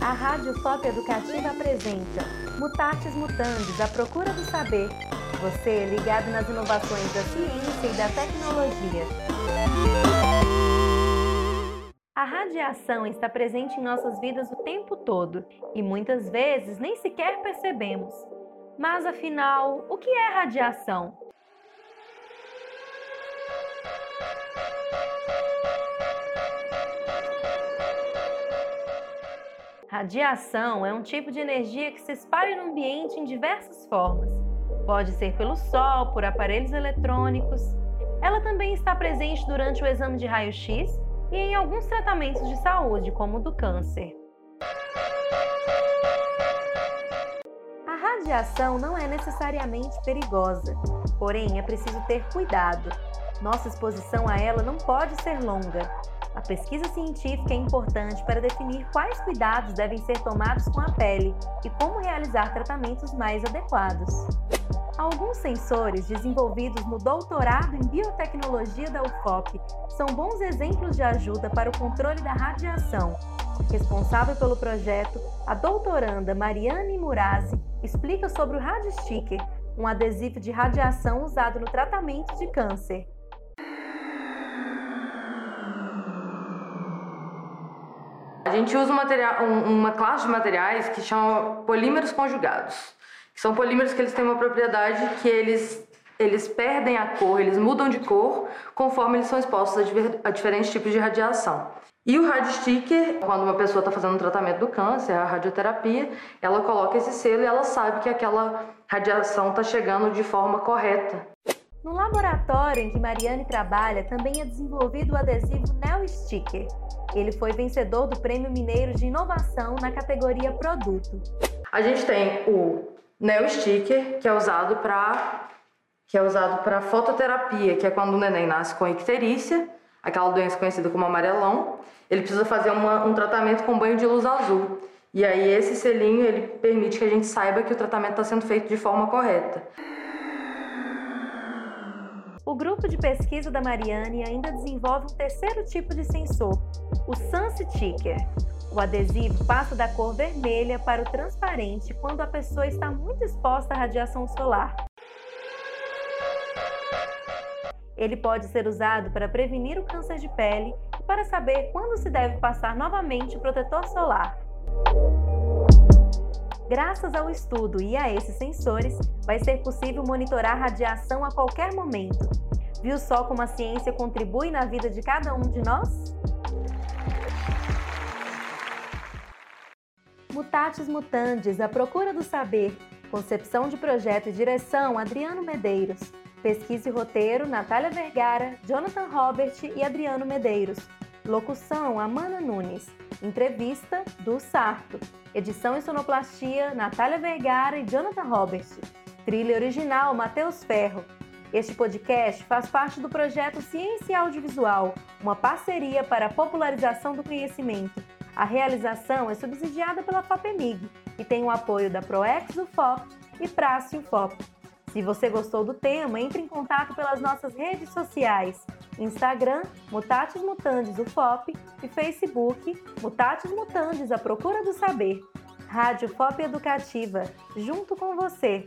A Rádio Pop Educativa apresenta Mutatis Mutandis, a procura do saber. Você ligado nas inovações da ciência e da tecnologia. A radiação está presente em nossas vidas o tempo todo e muitas vezes nem sequer percebemos. Mas afinal, o que é radiação? Radiação é um tipo de energia que se espalha no ambiente em diversas formas. Pode ser pelo sol, por aparelhos eletrônicos. Ela também está presente durante o exame de raio-x e em alguns tratamentos de saúde, como o do câncer. A radiação não é necessariamente perigosa, porém é preciso ter cuidado. Nossa exposição a ela não pode ser longa. A pesquisa científica é importante para definir quais cuidados devem ser tomados com a pele e como realizar tratamentos mais adequados. Alguns sensores desenvolvidos no doutorado em biotecnologia da UFOP são bons exemplos de ajuda para o controle da radiação. Responsável pelo projeto, a doutoranda Mariane Murazi explica sobre o Radisticker, um adesivo de radiação usado no tratamento de câncer. Gente usa um material, uma classe de materiais que chama polímeros conjugados que são polímeros que eles têm uma propriedade que eles eles perdem a cor, eles mudam de cor conforme eles são expostos a, a diferentes tipos de radiação. E o radiosticker, quando uma pessoa está fazendo um tratamento do câncer, a radioterapia, ela coloca esse selo e ela sabe que aquela radiação está chegando de forma correta. No laboratório em que Mariane trabalha, também é desenvolvido o adesivo Neo Sticker. Ele foi vencedor do Prêmio Mineiro de Inovação na categoria Produto. A gente tem o Neo Sticker, que é usado para que é usado para fototerapia, que é quando o neném nasce com icterícia, aquela doença conhecida como amarelão. Ele precisa fazer uma, um tratamento com banho de luz azul. E aí esse selinho ele permite que a gente saiba que o tratamento está sendo feito de forma correta. Grupo de pesquisa da Mariane ainda desenvolve um terceiro tipo de sensor, o Sunsticker. O adesivo passa da cor vermelha para o transparente quando a pessoa está muito exposta à radiação solar. Ele pode ser usado para prevenir o câncer de pele e para saber quando se deve passar novamente o protetor solar. Graças ao estudo e a esses sensores, vai ser possível monitorar radiação a qualquer momento. Viu só como a ciência contribui na vida de cada um de nós? Mutatis Mutandis, A Procura do Saber. Concepção de projeto e direção, Adriano Medeiros. Pesquisa e roteiro, Natália Vergara, Jonathan Robert e Adriano Medeiros. Locução, Amanda Nunes. Entrevista, do Sarto. Edição e sonoplastia, Natália Vergara e Jonathan Robert. Trilha original, Matheus Ferro. Este podcast faz parte do projeto Ciência Audiovisual, uma parceria para a popularização do conhecimento a realização é subsidiada pela FAPEMIG e tem o apoio da ProEx UFOP e Praça UFOP. Se você gostou do tema, entre em contato pelas nossas redes sociais, Instagram, Mutatis Mutandis UFOP e Facebook, Mutatis Mutandis, a procura do saber. Rádio FOP Educativa, junto com você.